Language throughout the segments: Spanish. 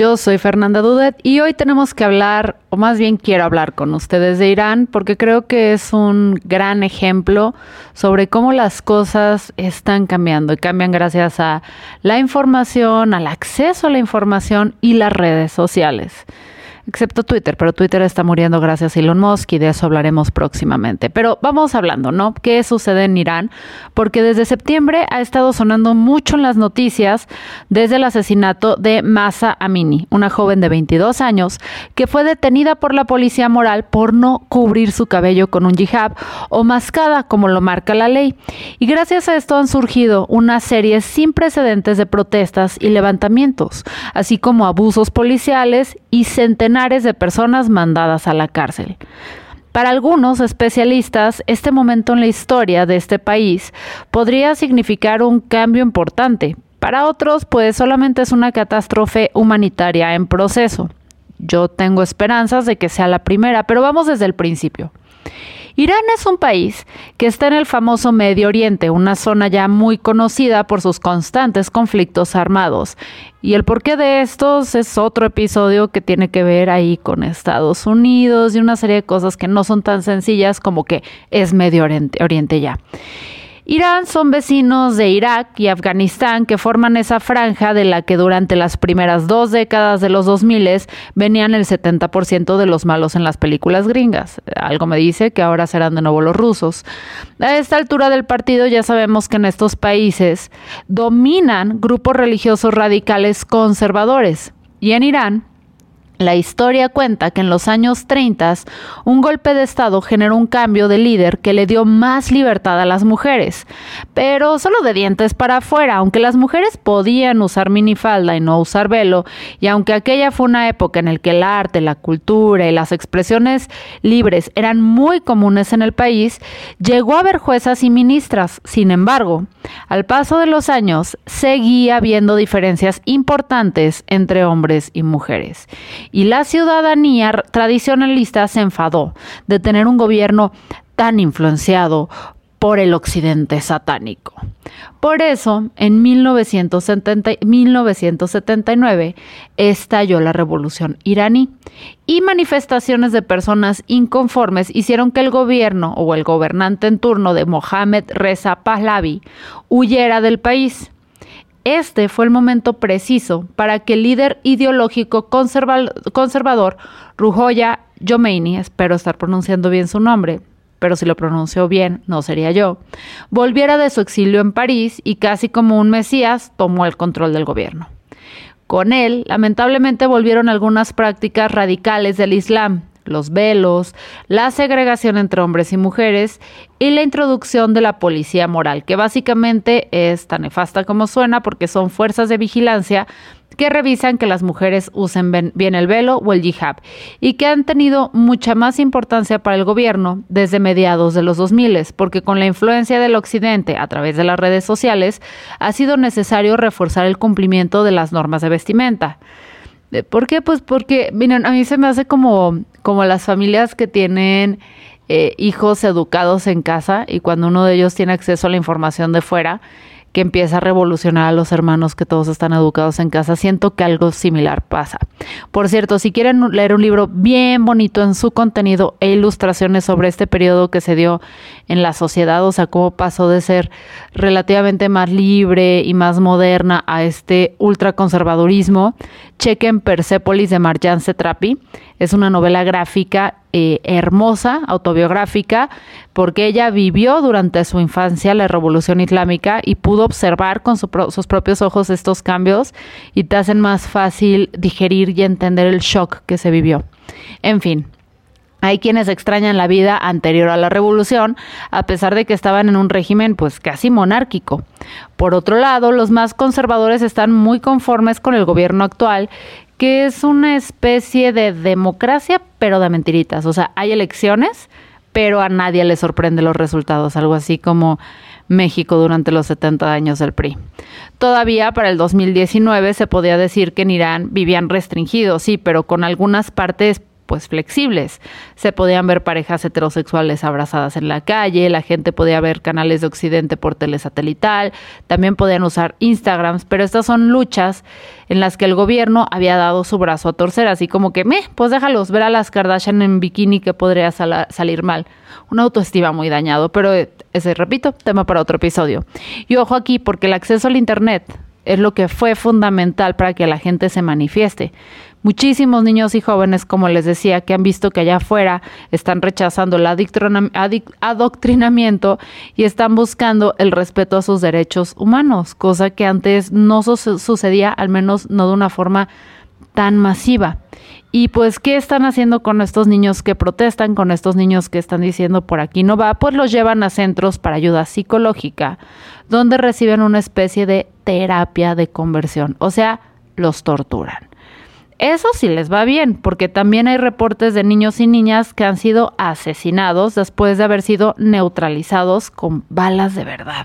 Yo soy Fernanda Dudet y hoy tenemos que hablar, o más bien quiero hablar con ustedes de Irán, porque creo que es un gran ejemplo sobre cómo las cosas están cambiando y cambian gracias a la información, al acceso a la información y las redes sociales excepto Twitter, pero Twitter está muriendo gracias a Elon Musk y de eso hablaremos próximamente. Pero vamos hablando, ¿no? ¿Qué sucede en Irán? Porque desde septiembre ha estado sonando mucho en las noticias desde el asesinato de Masa Amini, una joven de 22 años que fue detenida por la policía moral por no cubrir su cabello con un hijab o mascada como lo marca la ley. Y gracias a esto han surgido una serie sin precedentes de protestas y levantamientos, así como abusos policiales y centenares de personas mandadas a la cárcel. Para algunos especialistas, este momento en la historia de este país podría significar un cambio importante. Para otros, pues solamente es una catástrofe humanitaria en proceso. Yo tengo esperanzas de que sea la primera, pero vamos desde el principio. Irán es un país que está en el famoso Medio Oriente, una zona ya muy conocida por sus constantes conflictos armados. Y el porqué de estos es otro episodio que tiene que ver ahí con Estados Unidos y una serie de cosas que no son tan sencillas como que es Medio Oriente, Oriente ya. Irán son vecinos de Irak y Afganistán que forman esa franja de la que durante las primeras dos décadas de los 2000 venían el 70% de los malos en las películas gringas. Algo me dice que ahora serán de nuevo los rusos. A esta altura del partido ya sabemos que en estos países dominan grupos religiosos radicales conservadores. Y en Irán, la historia cuenta que en los años 30 un golpe de Estado generó un cambio de líder que le dio más libertad a las mujeres, pero solo de dientes para afuera, aunque las mujeres podían usar minifalda y no usar velo, y aunque aquella fue una época en la que el arte, la cultura y las expresiones libres eran muy comunes en el país, llegó a haber juezas y ministras. Sin embargo, al paso de los años seguía habiendo diferencias importantes entre hombres y mujeres y la ciudadanía tradicionalista se enfadó de tener un gobierno tan influenciado por el occidente satánico. Por eso, en 1979 estalló la revolución iraní y manifestaciones de personas inconformes hicieron que el gobierno o el gobernante en turno de Mohamed Reza Pahlavi huyera del país. Este fue el momento preciso para que el líder ideológico conservador Rujoya Jomeini, espero estar pronunciando bien su nombre, pero si lo pronunció bien no sería yo, volviera de su exilio en París y casi como un mesías tomó el control del gobierno. Con él, lamentablemente, volvieron algunas prácticas radicales del Islam, los velos, la segregación entre hombres y mujeres y la introducción de la policía moral, que básicamente es tan nefasta como suena porque son fuerzas de vigilancia que revisan que las mujeres usen bien el velo o el hijab y que han tenido mucha más importancia para el gobierno desde mediados de los 2000, porque con la influencia del occidente a través de las redes sociales ha sido necesario reforzar el cumplimiento de las normas de vestimenta. ¿Por qué? Pues porque, miren, a mí se me hace como, como las familias que tienen eh, hijos educados en casa y cuando uno de ellos tiene acceso a la información de fuera, que empieza a revolucionar a los hermanos que todos están educados en casa. Siento que algo similar pasa. Por cierto, si quieren leer un libro bien bonito en su contenido e ilustraciones sobre este periodo que se dio en la sociedad, o sea, cómo pasó de ser relativamente más libre y más moderna a este ultraconservadurismo, chequen Persepolis de Marjan Setrapi. Es una novela gráfica eh, hermosa, autobiográfica, porque ella vivió durante su infancia la revolución islámica y pudo observar con sus propios ojos estos cambios y te hacen más fácil digerir y entender el shock que se vivió. En fin, hay quienes extrañan la vida anterior a la revolución, a pesar de que estaban en un régimen pues casi monárquico. Por otro lado, los más conservadores están muy conformes con el gobierno actual, que es una especie de democracia, pero de mentiritas. O sea, hay elecciones, pero a nadie le sorprende los resultados, algo así como México durante los 70 años del PRI. Todavía para el 2019 se podía decir que en Irán vivían restringidos, sí, pero con algunas partes pues flexibles. Se podían ver parejas heterosexuales abrazadas en la calle, la gente podía ver canales de Occidente por telesatelital, también podían usar Instagrams, pero estas son luchas en las que el gobierno había dado su brazo a torcer, así como que, me, pues déjalos ver a las Kardashian en bikini que podría salir mal. Una autoestima muy dañado, pero eh, ese, repito, tema para otro episodio. Y ojo aquí, porque el acceso al Internet es lo que fue fundamental para que la gente se manifieste. Muchísimos niños y jóvenes, como les decía, que han visto que allá afuera están rechazando el adoctrinamiento y están buscando el respeto a sus derechos humanos, cosa que antes no sucedía, al menos no de una forma tan masiva. Y pues, ¿qué están haciendo con estos niños que protestan, con estos niños que están diciendo por aquí no va? Pues los llevan a centros para ayuda psicológica, donde reciben una especie de terapia de conversión, o sea, los torturan. Eso sí les va bien, porque también hay reportes de niños y niñas que han sido asesinados después de haber sido neutralizados con balas de verdad.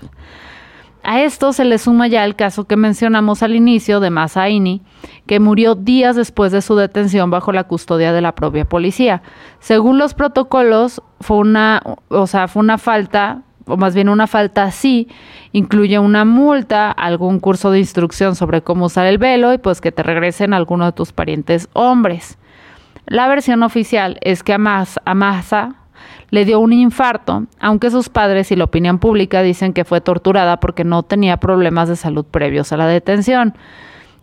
A esto se le suma ya el caso que mencionamos al inicio de Masaini, que murió días después de su detención bajo la custodia de la propia policía. Según los protocolos, fue una, o sea, fue una falta o más bien una falta así, incluye una multa, algún curso de instrucción sobre cómo usar el velo y pues que te regresen alguno de tus parientes hombres. La versión oficial es que a Massa le dio un infarto, aunque sus padres y la opinión pública dicen que fue torturada porque no tenía problemas de salud previos a la detención.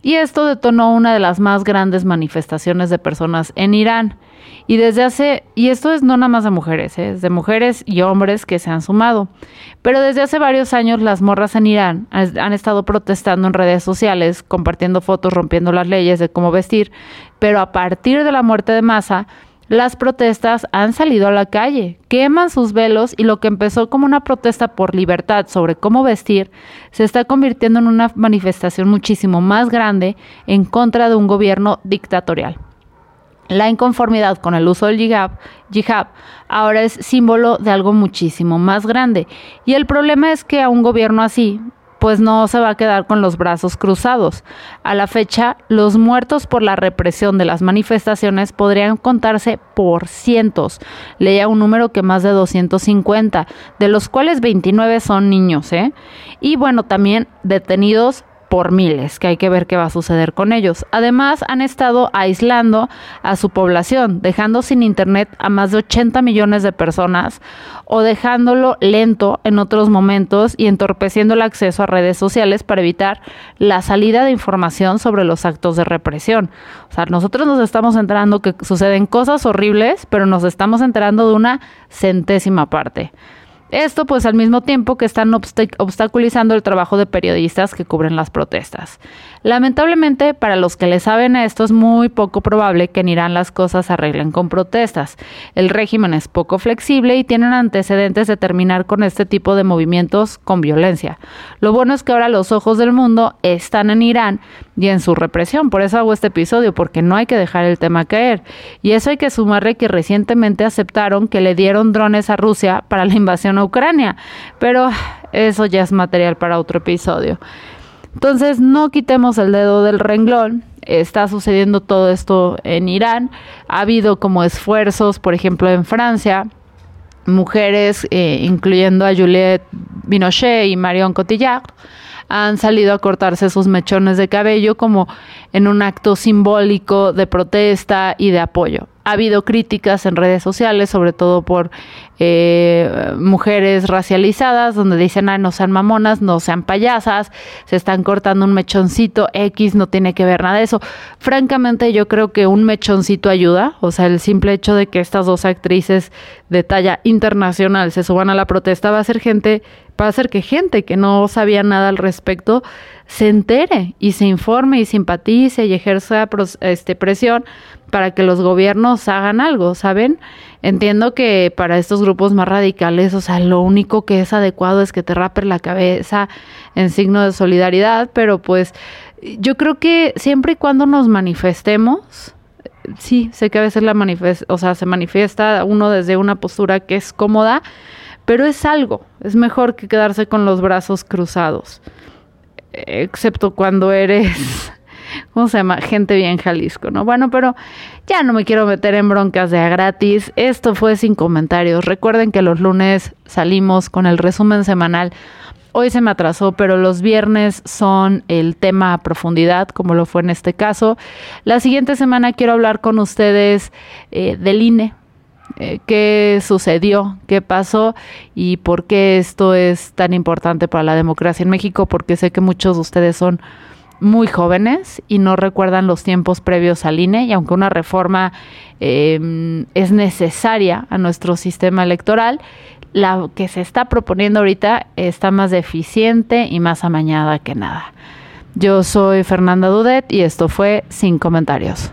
Y esto detonó una de las más grandes manifestaciones de personas en Irán. Y desde hace, y esto es no nada más de mujeres, ¿eh? es de mujeres y hombres que se han sumado. Pero desde hace varios años las morras en Irán han estado protestando en redes sociales, compartiendo fotos, rompiendo las leyes de cómo vestir. Pero a partir de la muerte de Massa, las protestas han salido a la calle, queman sus velos y lo que empezó como una protesta por libertad sobre cómo vestir se está convirtiendo en una manifestación muchísimo más grande en contra de un gobierno dictatorial. La inconformidad con el uso del jihad, jihad, ahora es símbolo de algo muchísimo más grande. Y el problema es que a un gobierno así, pues no se va a quedar con los brazos cruzados. A la fecha, los muertos por la represión de las manifestaciones podrían contarse por cientos. Leía un número que más de 250, de los cuales 29 son niños, ¿eh? Y bueno, también detenidos por miles, que hay que ver qué va a suceder con ellos. Además, han estado aislando a su población, dejando sin internet a más de 80 millones de personas o dejándolo lento en otros momentos y entorpeciendo el acceso a redes sociales para evitar la salida de información sobre los actos de represión. O sea, nosotros nos estamos enterando que suceden cosas horribles, pero nos estamos enterando de una centésima parte. Esto pues al mismo tiempo que están obstaculizando el trabajo de periodistas que cubren las protestas. Lamentablemente, para los que le saben a esto es muy poco probable que en Irán las cosas se arreglen con protestas. El régimen es poco flexible y tienen antecedentes de terminar con este tipo de movimientos con violencia. Lo bueno es que ahora los ojos del mundo están en Irán y en su represión. Por eso hago este episodio, porque no hay que dejar el tema caer. Y eso hay que sumarle que recientemente aceptaron que le dieron drones a Rusia para la invasión Ucrania. Pero eso ya es material para otro episodio. Entonces, no quitemos el dedo del renglón. Está sucediendo todo esto en Irán. Ha habido como esfuerzos, por ejemplo, en Francia, mujeres, eh, incluyendo a Juliette Binochet y Marion Cotillard, han salido a cortarse sus mechones de cabello como en un acto simbólico de protesta y de apoyo ha habido críticas en redes sociales, sobre todo por eh, mujeres racializadas, donde dicen, ah, no sean mamonas, no sean payasas, se están cortando un mechoncito X, no tiene que ver nada de eso. Francamente, yo creo que un mechoncito ayuda, o sea, el simple hecho de que estas dos actrices de talla internacional se suban a la protesta va a ser gente, va a hacer que gente que no sabía nada al respecto se entere y se informe y simpatice y ejerza este, presión para que los gobiernos hagan algo, ¿saben? Entiendo que para estos grupos más radicales, o sea, lo único que es adecuado es que te rapen la cabeza en signo de solidaridad, pero pues yo creo que siempre y cuando nos manifestemos, sí, sé que a veces la o sea, se manifiesta uno desde una postura que es cómoda, pero es algo, es mejor que quedarse con los brazos cruzados, excepto cuando eres ¿cómo se llama? Gente bien Jalisco, ¿no? Bueno, pero ya no me quiero meter en broncas de a gratis. Esto fue sin comentarios. Recuerden que los lunes salimos con el resumen semanal. Hoy se me atrasó, pero los viernes son el tema a profundidad, como lo fue en este caso. La siguiente semana quiero hablar con ustedes eh, del INE, eh, qué sucedió, qué pasó y por qué esto es tan importante para la democracia en México, porque sé que muchos de ustedes son muy jóvenes y no recuerdan los tiempos previos al INE y aunque una reforma em, es necesaria a nuestro sistema electoral, la que se está proponiendo ahorita está más deficiente y más amañada que nada. Yo soy Fernanda Dudet y esto fue Sin Comentarios.